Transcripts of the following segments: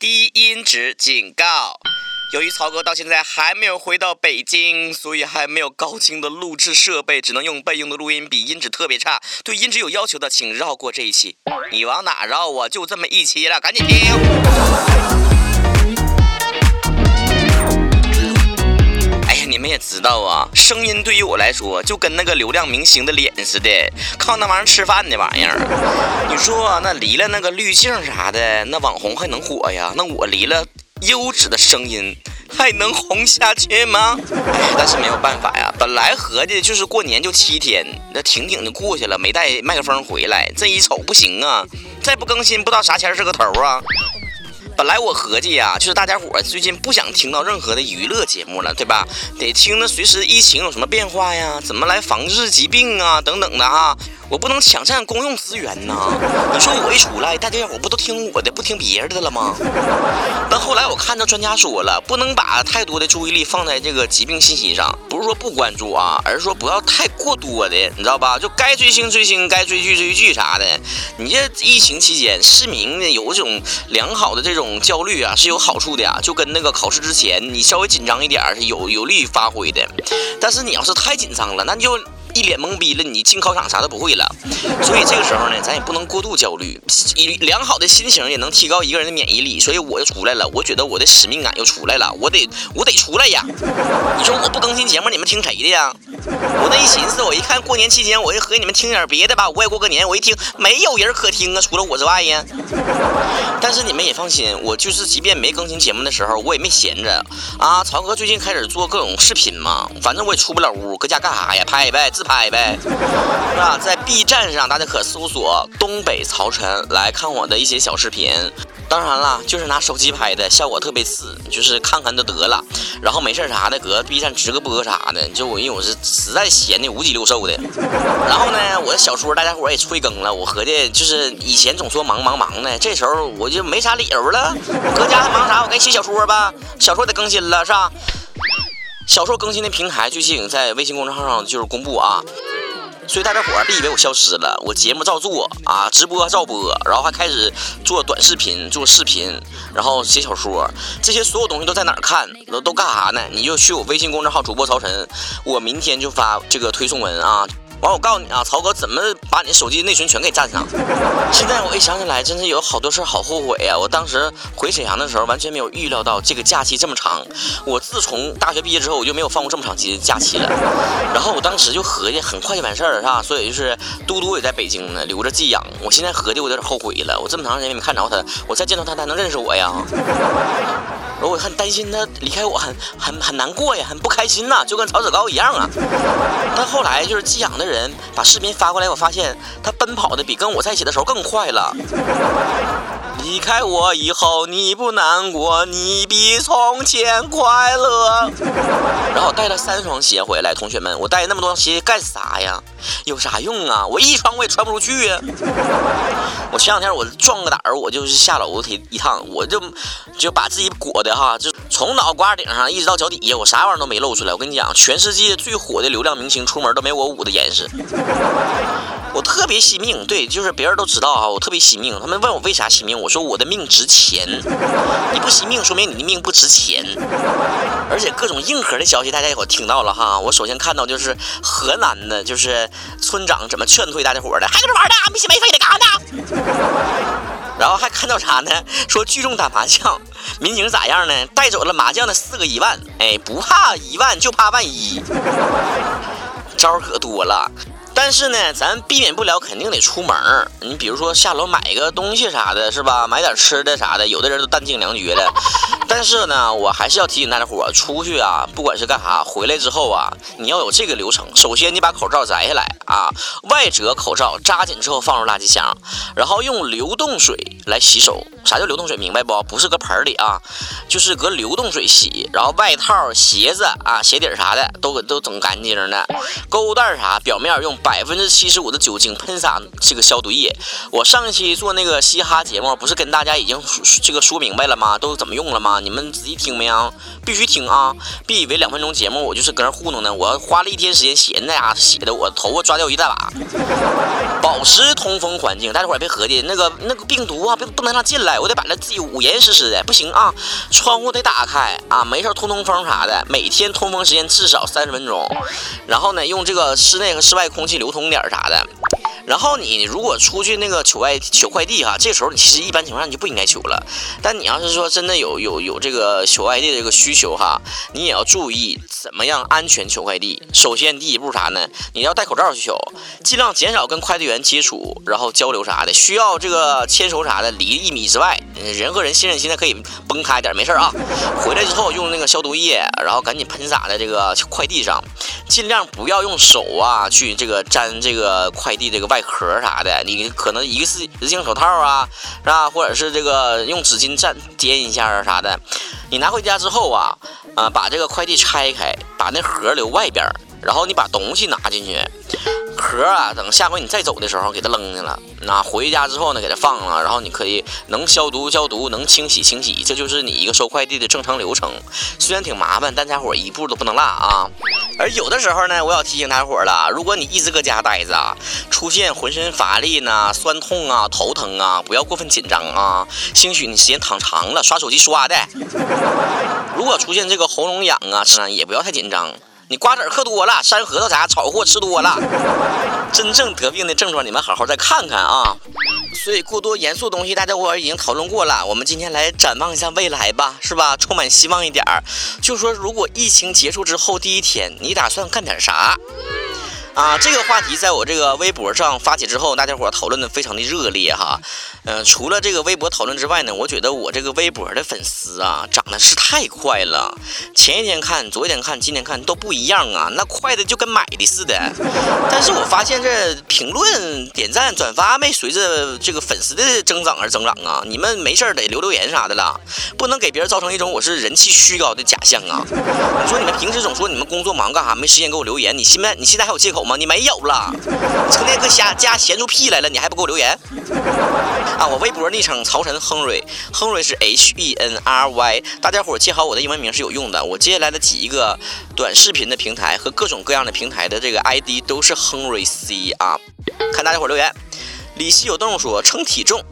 低音质警告。由于曹哥到现在还没有回到北京，所以还没有高清的录制设备，只能用备用的录音笔，音质特别差。对音质有要求的，请绕过这一期。你往哪绕啊？就这么一期了，赶紧听。你们也知道啊，声音对于我来说就跟那个流量明星的脸似的，靠那玩意儿吃饭的玩意儿。你说那离了那个滤镜啥的，那网红还能火呀？那我离了优质的声音，还能红下去吗？但是没有办法呀，本来合计就是过年就七天，那挺挺就过去了，没带麦克风回来，这一瞅不行啊，再不更新不知道啥前是个头啊。本来我合计呀，就是大家伙最近不想听到任何的娱乐节目了，对吧？得听那随时疫情有什么变化呀，怎么来防治疾病啊，等等的哈。我不能抢占公用资源呐！你说我一出来，大家伙不都听我的，不听别人的了吗？但后来我看到专家说了，不能把太多的注意力放在这个疾病信息上，不是说不关注啊，而是说不要太过多的，你知道吧？就该追星追星，该追剧追剧啥的。你这疫情期间，市民呢有这种良好的这种焦虑啊，是有好处的呀。就跟那个考试之前，你稍微紧张一点是有有利于发挥的。但是你要是太紧张了，那你就。一脸懵逼了，你进考场啥都不会了，所以这个时候呢，咱也不能过度焦虑，以良好的心情也能提高一个人的免疫力，所以我就出来了，我觉得我的使命感又出来了，我得我得出来呀！你说我不更新节目，你们听谁的呀？我那一寻思，我一看过年期间，我就和你们听点别的吧，我也过个年，我一听没有人可听啊，除了我之外呀。但是你们也放心，我就是即便没更新节目的时候，我也没闲着啊。曹哥最近开始做各种视频嘛，反正我也出不了屋，搁家干啥呀？拍呗。自拍呗，是吧？在 B 站上，大家可搜索“东北曹晨”来看我的一些小视频。当然了，就是拿手机拍的，效果特别次，就是看看就得了。然后没事啥的，搁 B 站直个播啥的。就我因为我是实在闲的五脊六兽的。然后呢，我的小说大家伙也催更了。我合计就是以前总说忙忙忙的，这时候我就没啥理由了。搁家还忙啥？我该写小说吧，小说得更新了，是吧？小说更新的平台最近在微信公众号上就是公布啊，所以大家伙儿别以为我消失了，我节目照做啊，直播照播，然后还开始做短视频、做视频，然后写小说，这些所有东西都在哪看？都都干啥呢？你就去我微信公众号主播曹晨，我明天就发这个推送文啊。完，我告诉你啊，曹哥怎么把你手机内存全给占上？现在我一想起来，真是有好多事好后悔呀！我当时回沈阳的时候，完全没有预料到这个假期这么长。我自从大学毕业之后，我就没有放过这么长期的假期了。然后我当时就合计，很快就完事儿了，是吧？所以就是嘟嘟也在北京呢，留着寄养。我现在合计，我有点后悔了。我这么长时间没看着他，我再见到他，他能认识我呀？我很担心他离开我，很很很难过呀，很不开心呐，就跟曹子高一样啊。但后来就是寄养的人把视频发过来，我发现他奔跑的比跟我在一起的时候更快了。离开我以后，你不难过，你比从前快乐。然后我带了三双鞋回来，同学们，我带那么多鞋干啥呀？有啥用啊？我一双我也穿不出去呀。我前两天我壮个胆儿，我就是下楼梯一趟，我就就把自己裹的哈，就从脑瓜顶上一直到脚底下，我啥玩意儿都没露出来。我跟你讲，全世界最火的流量明星出门都没我捂的严实。我特别惜命，对，就是别人都知道啊，我特别惜命。他们问我为啥惜命，我说我的命值钱。你不惜命，说明你的命不值钱。而且各种硬核的消息，大家一会听到了哈。我首先看到就是河南的，就是村长怎么劝退大家伙的，还搁这玩呢？没心没肺的干啥呢？然后还看到啥呢？说聚众打麻将，民警咋样呢？带走了麻将的四个一万，哎，不怕一万就怕万一，招可多了。但是呢，咱避免不了，肯定得出门儿。你比如说下楼买个东西啥的，是吧？买点吃的啥的，有的人都弹尽粮绝了。但是呢，我还是要提醒大家伙，出去啊，不管是干啥，回来之后啊，你要有这个流程。首先，你把口罩摘下来啊，外折口罩扎紧之后放入垃圾箱，然后用流动水来洗手。啥叫流动水？明白不？不是搁盆里啊，就是搁流动水洗。然后外套、鞋子啊、鞋底啥的都都整干净的，购物袋啥表面用白。百分之七十五的酒精喷洒这个消毒液。我上一期做那个嘻哈节目，不是跟大家已经这个说明白了吗？都怎么用了吗？你们仔细听没有？必须听啊！别以为两分钟节目我就是搁那糊弄呢，我花了一天时间写那家写的，我头发抓掉一大把。保持通风环境，大家伙别合计那个那个病毒啊，不不能让进来，我得把它自己捂严实实的，不行啊！窗户得打开啊，没事通通风啥的，每天通风时间至少三十分钟，然后呢，用这个室内和室外空气流通点啥的。然后你如果出去那个取外取快递哈，这时候你其实一般情况下你就不应该取了。但你要是说真的有有有这个取外递的这个需求哈，你也要注意怎么样安全取快递。首先第一步啥呢？你要戴口罩去取，尽量减少跟快递员接触，然后交流啥的。需要这个牵手啥的，离一米之外。人和人信任现在可以崩开点，没事啊。回来之后用那个消毒液，然后赶紧喷洒在这个快递上，尽量不要用手啊去这个粘这个快递这个外。壳啥的，你可能一个是实性手套啊，是吧？或者是这个用纸巾蘸掂一下啊啥的。你拿回家之后啊，啊，把这个快递拆开，把那盒留外边，然后你把东西拿进去。壳啊，等下回你再走的时候给它扔下了。那回家之后呢，给它放了，然后你可以能消毒消毒，能清洗清洗，这就是你一个收快递的正常流程。虽然挺麻烦，但家伙一步都不能落啊。而有的时候呢，我要提醒大家伙了，如果你一直搁家待着，出现浑身乏力呢、酸痛啊、头疼啊，不要过分紧张啊。兴许你时间躺长了，刷手机刷的。如果出现这个喉咙痒啊，也不要太紧张。你瓜子嗑多了，山核桃啥炒货吃多了，真正得病的症状你们好好再看看啊！所以过多严肃的东西大家伙已经讨论过了，我们今天来展望一下未来吧，是吧？充满希望一点儿，就说如果疫情结束之后第一天，你打算干点啥？啊，这个话题在我这个微博上发起之后，大家伙讨论的非常的热烈哈。嗯，除了这个微博讨论之外呢，我觉得我这个微博的粉丝啊，涨的是太快了。前一天看，昨天看，今天看都不一样啊，那快的就跟买的似的。但是我发现这评论、点赞、转发没随着这个粉丝的增长而增长啊。你们没事得留留言啥的了，不能给别人造成一种我是人气虚高的假象啊。你说你们平时总说你们工作忙干啥，没时间给我留言，你现在你现在还有借口？吗？你没有了，成天搁家家闲出屁来了，你还不给我留言啊？我微博昵称曹晨亨瑞，亨瑞是 H E N R Y，大家伙记好我的英文名是有用的。我接下来的几一个短视频的平台和各种各样的平台的这个 ID 都是亨瑞 C 啊。看大家伙留言，李希有动物说称体重。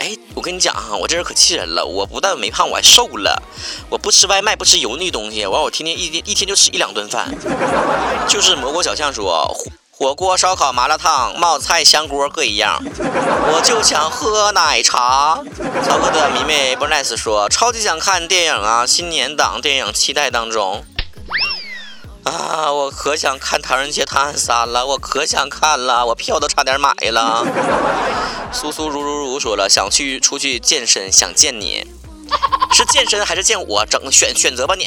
哎，我跟你讲哈，我这人可气人了。我不但没胖，我还瘦了。我不吃外卖，不吃油腻东西，完我天天一天一天就吃一两顿饭。就是蘑菇小象说，火锅、烧烤、麻辣烫、冒菜、香锅各一样。我就想喝奶茶。曹哥的迷妹 b o n i c e 说，超级想看电影啊，新年档电影期待当中。啊，我可想看《唐人街探案三》了，我可想看了，我票都差点买了。苏苏如如如说了，想去出去健身，想见你，是健身还是见我？整选选择吧你。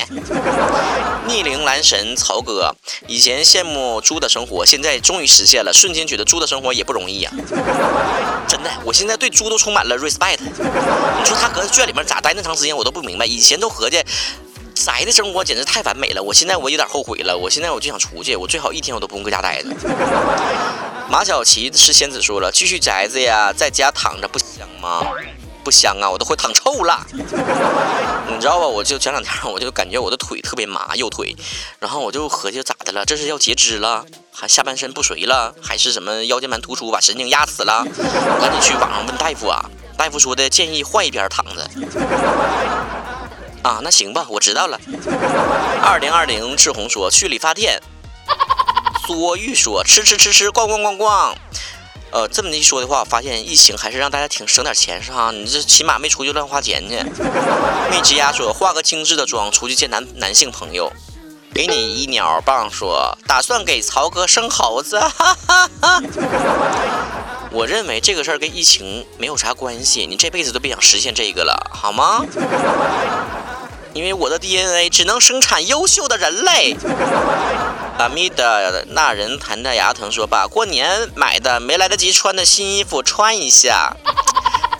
逆龄男神曹哥，以前羡慕猪的生活，现在终于实现了，瞬间觉得猪的生活也不容易呀。真的，我现在对猪都充满了 respect。你说他搁圈里面咋待那长时间，我都不明白。以前都合计。宅的生活简直太完美了，我现在我有点后悔了。我现在我就想出去，我最好一天我都不用搁家待着。马小琪是仙子说了，继续宅着呀，在家躺着不香吗？不香啊，我都快躺臭了。你知道吧？我就前两天我就感觉我的腿特别麻，右腿，然后我就合计咋的了？这是要截肢了，还下半身不遂了，还是什么腰间盘突出把神经压死了？赶紧去网上问大夫啊！大夫说的建议换一边躺着。啊，那行吧，我知道了。二零二零志红说去理发店。苏玉说吃吃吃吃逛逛逛逛。呃，这么一说的话，我发现疫情还是让大家挺省点钱是哈。你这起码没出去乱花钱去。蜜之鸭说化个精致的妆出去见男男性朋友。给你一鸟棒说打算给曹哥生猴子。我认为这个事儿跟疫情没有啥关系，你这辈子都别想实现这个了，好吗？因为我的 DNA 只能生产优秀的人类。阿米达那人弹的牙疼说：“把过年买的没来得及穿的新衣服穿一下。”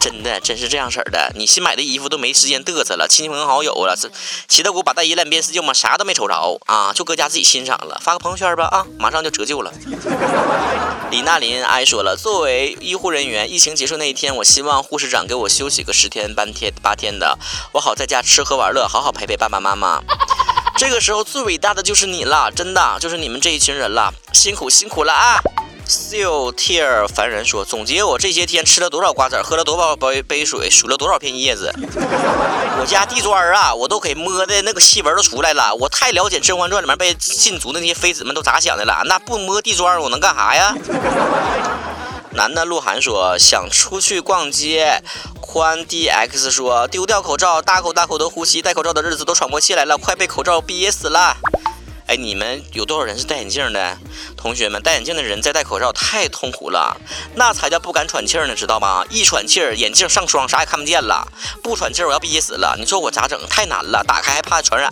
真的，真是这样式儿的。你新买的衣服都没时间嘚瑟了，亲戚朋友好友了，是齐大姑把大姨两遍四舅嘛，啥都没瞅着啊，就搁家自己欣赏了。发个朋友圈吧啊，马上就折旧了。李娜琳哀说了，作为医护人员，疫情结束那一天，我希望护士长给我休息个十天半天八天的，我好在家吃喝玩乐，好好陪陪爸爸妈妈。这个时候最伟大的就是你了，真的就是你们这一群人了，辛苦辛苦了啊！SILTIER，凡人说：“总结我这些天吃了多少瓜子，喝了多少杯杯水，数了多少片叶子。我家地砖啊，我都给摸的那个细纹都出来了。我太了解《甄嬛传》里面被禁足的那些妃子们都咋想的了。那不摸地砖，我能干啥呀？” 男的鹿晗说：“想出去逛街。”宽 dx 说：“丢掉口罩，大口大口的呼吸，戴口罩的日子都喘不过气来了，快被口罩憋死了。”哎，你们有多少人是戴眼镜的？同学们，戴眼镜的人在戴口罩太痛苦了，那才叫不敢喘气儿呢，知道吗？一喘气儿，眼镜上霜，啥也看不见了。不喘气儿，我要憋死了。你说我咋整？太难了，打开还怕传染。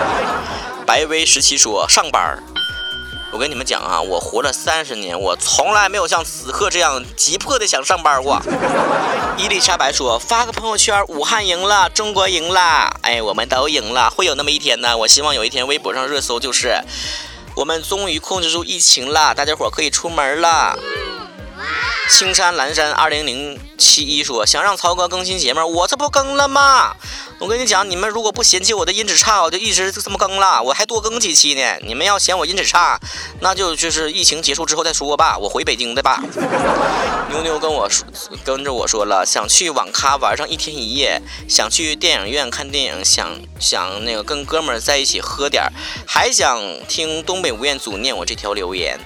白薇十七说：上班。我跟你们讲啊，我活了三十年，我从来没有像此刻这样急迫的想上班过。伊丽莎白说：“发个朋友圈，武汉赢了，中国赢了，哎，我们都赢了，会有那么一天呢。我希望有一天微博上热搜就是，我们终于控制住疫情了，大家伙可以出门了。”青山蓝山二零零七一说：“想让曹哥更新节目，我这不更了吗？我跟你讲，你们如果不嫌弃我的音质差，我就一直这么更了，我还多更几期呢。你们要嫌我音质差，那就就是疫情结束之后再说吧，我回北京的吧。”妞妞跟我说，跟着我说了，想去网咖玩上一天一夜，想去电影院看电影，想想那个跟哥们在一起喝点儿，还想听东北吴彦祖念我这条留言。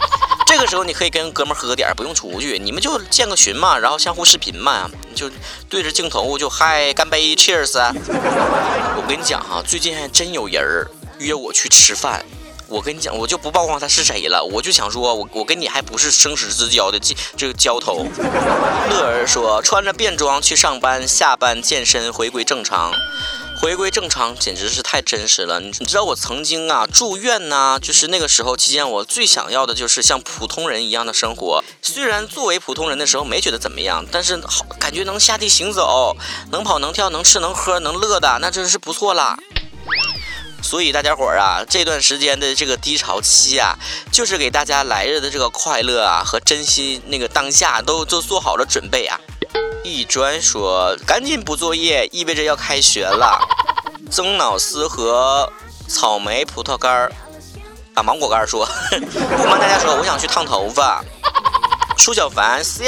这个时候你可以跟哥们喝点，不用出去，你们就建个群嘛，然后相互视频嘛，就对着镜头就嗨干杯，cheers！我跟你讲哈，最近还真有人约我去吃饭，我跟你讲，我就不曝光他是谁了，我就想说，我我跟你还不是生死之交的这这个交头。乐儿说，穿着便装去上班，下班健身，回归正常。回归正常简直是太真实了，你你知道我曾经啊住院呐，就是那个时候期间，我最想要的就是像普通人一样的生活。虽然作为普通人的时候没觉得怎么样，但是好感觉能下地行走，能跑能跳能吃能喝能乐的，那真是不错啦。所以大家伙儿啊，这段时间的这个低潮期啊，就是给大家来日的这个快乐啊和珍惜那个当下都都做好了准备啊。一专说：“赶紧补作业，意味着要开学了。”曾老师和草莓葡萄干儿啊，芒果干儿说：“ 不瞒大家说，我想去烫头发。”舒小凡，so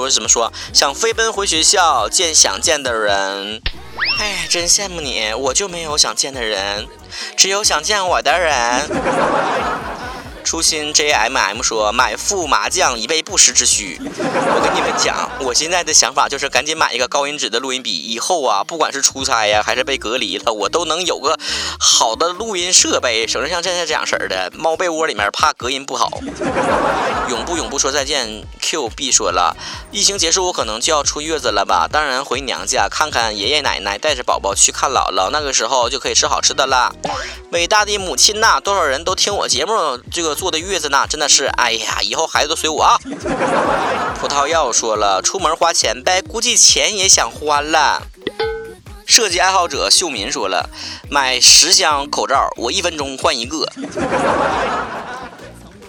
我怎么说？想飞奔回学校见想见的人。哎，真羡慕你，我就没有想见的人，只有想见我的人。初心 JMM 说买副麻将以备不时之需。我跟你们讲，我现在的想法就是赶紧买一个高音质的录音笔，以后啊，不管是出差呀，还是被隔离了，我都能有个好的录音设备，省得像现在这样式儿的猫被窝里面怕隔音不好。永不永不说再见，QB 说了，疫情结束我可能就要出月子了吧？当然回娘家看看爷爷奶奶，带着宝宝去看姥姥，那个时候就可以吃好吃的了。伟大的母亲呐，多少人都听我节目，这个。坐的月子呢，真的是，哎呀，以后孩子都随我啊。葡萄药说了，出门花钱呗，估计钱也想花了。设计爱好者秀民说了，买十箱口罩，我一分钟换一个。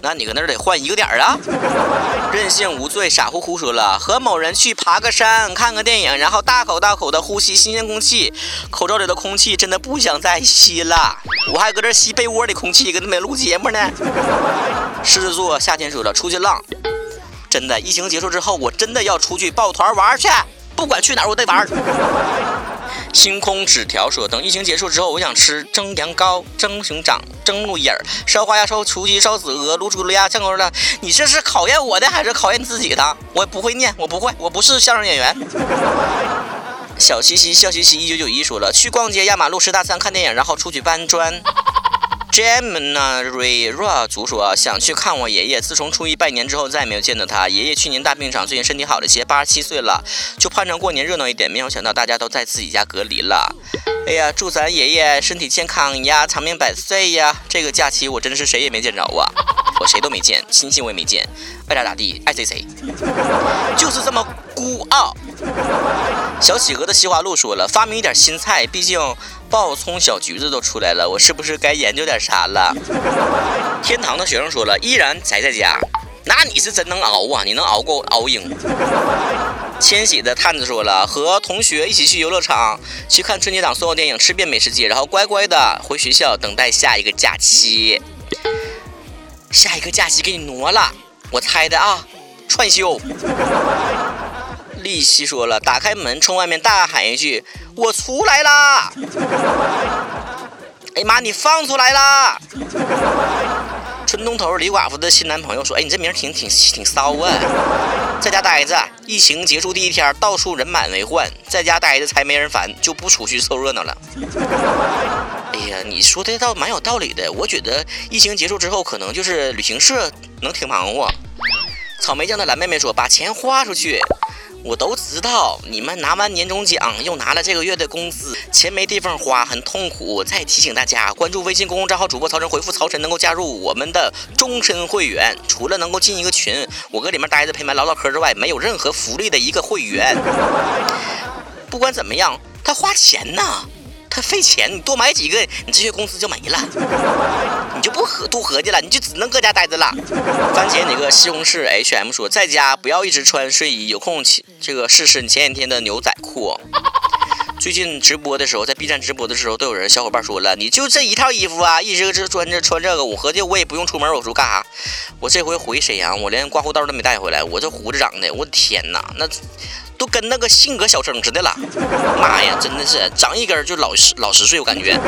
那你搁那儿得换一个点儿啊！任性无罪傻乎乎说了，和某人去爬个山，看个电影，然后大口大口的呼吸新鲜空气，口罩里的空气真的不想再吸了。我还搁这吸被窝里空气，搁那边录节目呢。狮子座夏天说了，出去浪，真的，疫情结束之后，我真的要出去抱团玩去，不管去哪儿我得玩。星空纸条说：“等疫情结束之后，我想吃蒸羊羔、蒸熊掌、蒸鹿眼儿、烧花鸭、烧雏鸡、烧子鹅、卤猪卤鸭、酱油的。你这是考验我的还是考验自己的？我不会念，我不会，我不是相声演员。”小西西笑嘻嘻一九九一说了：“去逛街、压马路、吃大餐、看电影，然后出去搬砖。” Gemini Ra 族说想去看我爷爷，自从初一拜年之后再也没有见到他。爷爷去年大病场，最近身体好了些，八十七岁了，就盼着过年热闹一点。没有想到大家都在自己家隔离了。哎呀，祝咱爷爷身体健康呀，长命百岁呀！这个假期我真的是谁也没见着啊。我谁都没见，亲戚我也没见，爱咋咋地，爱谁谁，就是这么孤傲。小企鹅的西华路说了，发明一点新菜，毕竟爆葱小橘子都出来了，我是不是该研究点啥了？天堂的学生说了，依然宅在家，那你是真能熬啊，你能熬过熬鹰。千玺的探子说了，和同学一起去游乐场去看春节档所有电影，吃遍美食街，然后乖乖的回学校等待下一个假期。下一个假期给你挪了，我猜的啊，串休。丽西说了，打开门冲外面大喊一句：“我出来啦！”哎妈，你放出来啦！春东头李寡妇的新男朋友说：“哎，你这名挺挺挺骚啊，在家待着。疫情结束第一天，到处人满为患，在家待着才没人烦，就不出去凑热闹了。”哎呀，你说的倒蛮有道理的。我觉得疫情结束之后，可能就是旅行社能挺忙活。草莓酱的蓝妹妹说：“把钱花出去。”我都知道，你们拿完年终奖又拿了这个月的工资，钱没地方花，很痛苦。再提醒大家，关注微信公众账号主播曹晨，回复曹晨能够加入我们的终身会员。除了能够进一个群，我搁里面待着陪伴唠唠嗑之外，没有任何福利的一个会员。不管怎么样，他花钱呢。他费钱，你多买几个，你这些工资就没了，你就不合多合计了，你就只能搁家待着了。番茄那个西红柿 HM 说，在家不要一直穿睡衣，有空这个试试你前几天的牛仔裤。最近直播的时候，在 B 站直播的时候，都有人小伙伴说了，你就这一套衣服啊，一直这穿着穿这个，我合计我也不用出门，我说干啥？我这回回沈阳，我连刮胡刀都没带回来，我这胡子长的，我的天哪，那。都跟那个性格小生似的了，妈呀，真的是长一根就老十老十岁，我感觉，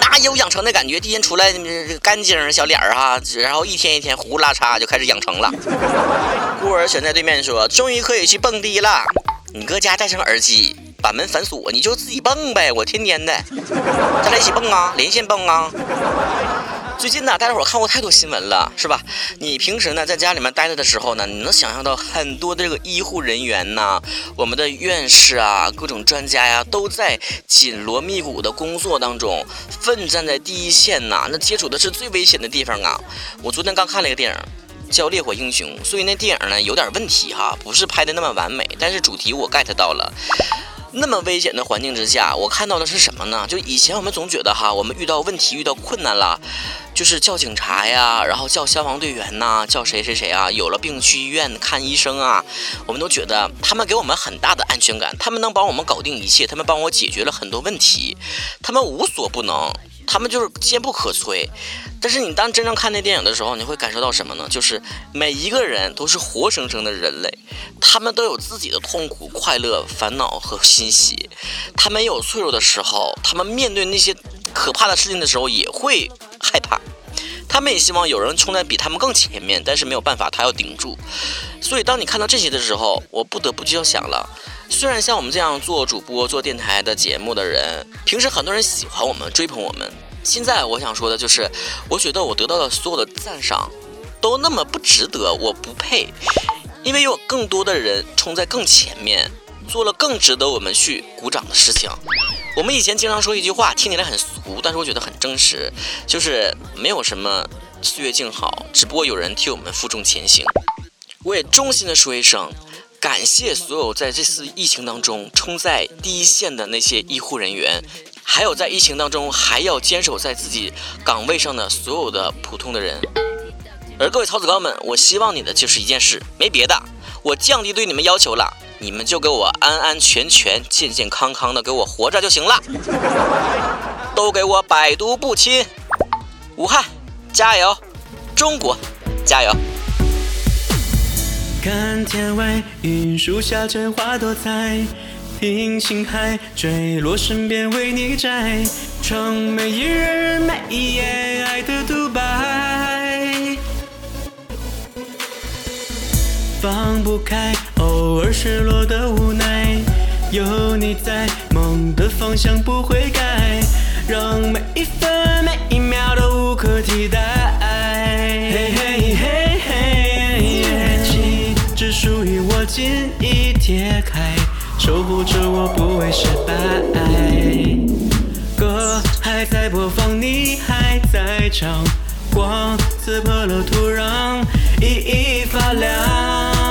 哪有养成的感觉？第一天出来干净小脸儿哈，然后一天一天胡拉碴就开始养成了。孤儿选在对面说：“终于可以去蹦迪了。”你搁家戴上耳机，把门反锁，你就自己蹦呗。我天天的，咱俩一起蹦啊，连线蹦啊。最近呢，大家伙看过太多新闻了，是吧？你平时呢在家里面待着的时候呢，你能想象到很多的这个医护人员呐，我们的院士啊，各种专家呀，都在紧锣密鼓的工作当中，奋战在第一线呐，那接触的是最危险的地方啊。我昨天刚看了一个电影，叫《烈火英雄》，所以那电影呢有点问题哈，不是拍的那么完美，但是主题我 get 到了。那么危险的环境之下，我看到的是什么呢？就以前我们总觉得哈，我们遇到问题、遇到困难了，就是叫警察呀，然后叫消防队员呐，叫谁谁谁啊，有了病去医院看医生啊，我们都觉得他们给我们很大的安全感，他们能帮我们搞定一切，他们帮我解决了很多问题，他们无所不能。他们就是坚不可摧，但是你当真正看那电影的时候，你会感受到什么呢？就是每一个人都是活生生的人类，他们都有自己的痛苦、快乐、烦恼和欣喜，他们有脆弱的时候，他们面对那些可怕的事情的时候也会害怕，他们也希望有人冲在比他们更前面，但是没有办法，他要顶住。所以当你看到这些的时候，我不得不就要想了。虽然像我们这样做主播、做电台的节目的人，平时很多人喜欢我们、追捧我们。现在我想说的就是，我觉得我得到的所有的赞赏，都那么不值得，我不配，因为有更多的人冲在更前面，做了更值得我们去鼓掌的事情。我们以前经常说一句话，听起来很俗，但是我觉得很真实，就是没有什么岁月静好，只不过有人替我们负重前行。我也衷心的说一声。感谢所有在这次疫情当中冲在第一线的那些医护人员，还有在疫情当中还要坚守在自己岗位上的所有的普通的人。而各位曹子高们，我希望你的就是一件事，没别的，我降低对你们要求了，你们就给我安安全全、健健康康的给我活着就行了，都给我百毒不侵。武汉加油，中国加油。看天外云树下真花多彩，听星海坠落身边为你摘，唱每一日每一夜爱的独白。放不开偶尔失落的无奈，有你在，梦的方向不会改，让每一分每一秒都无可替代。心已贴开，守护着我不会失败。歌还在播放，你还在唱，光刺破了土壤，熠熠发亮。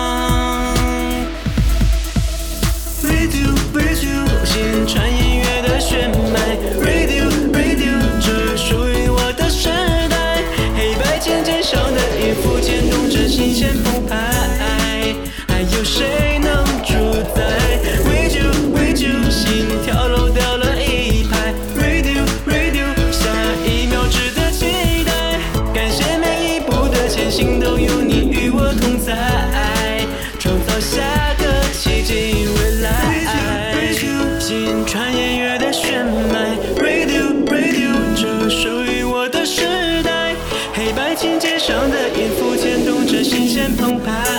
黑白琴键上的音符牵动着心弦澎湃。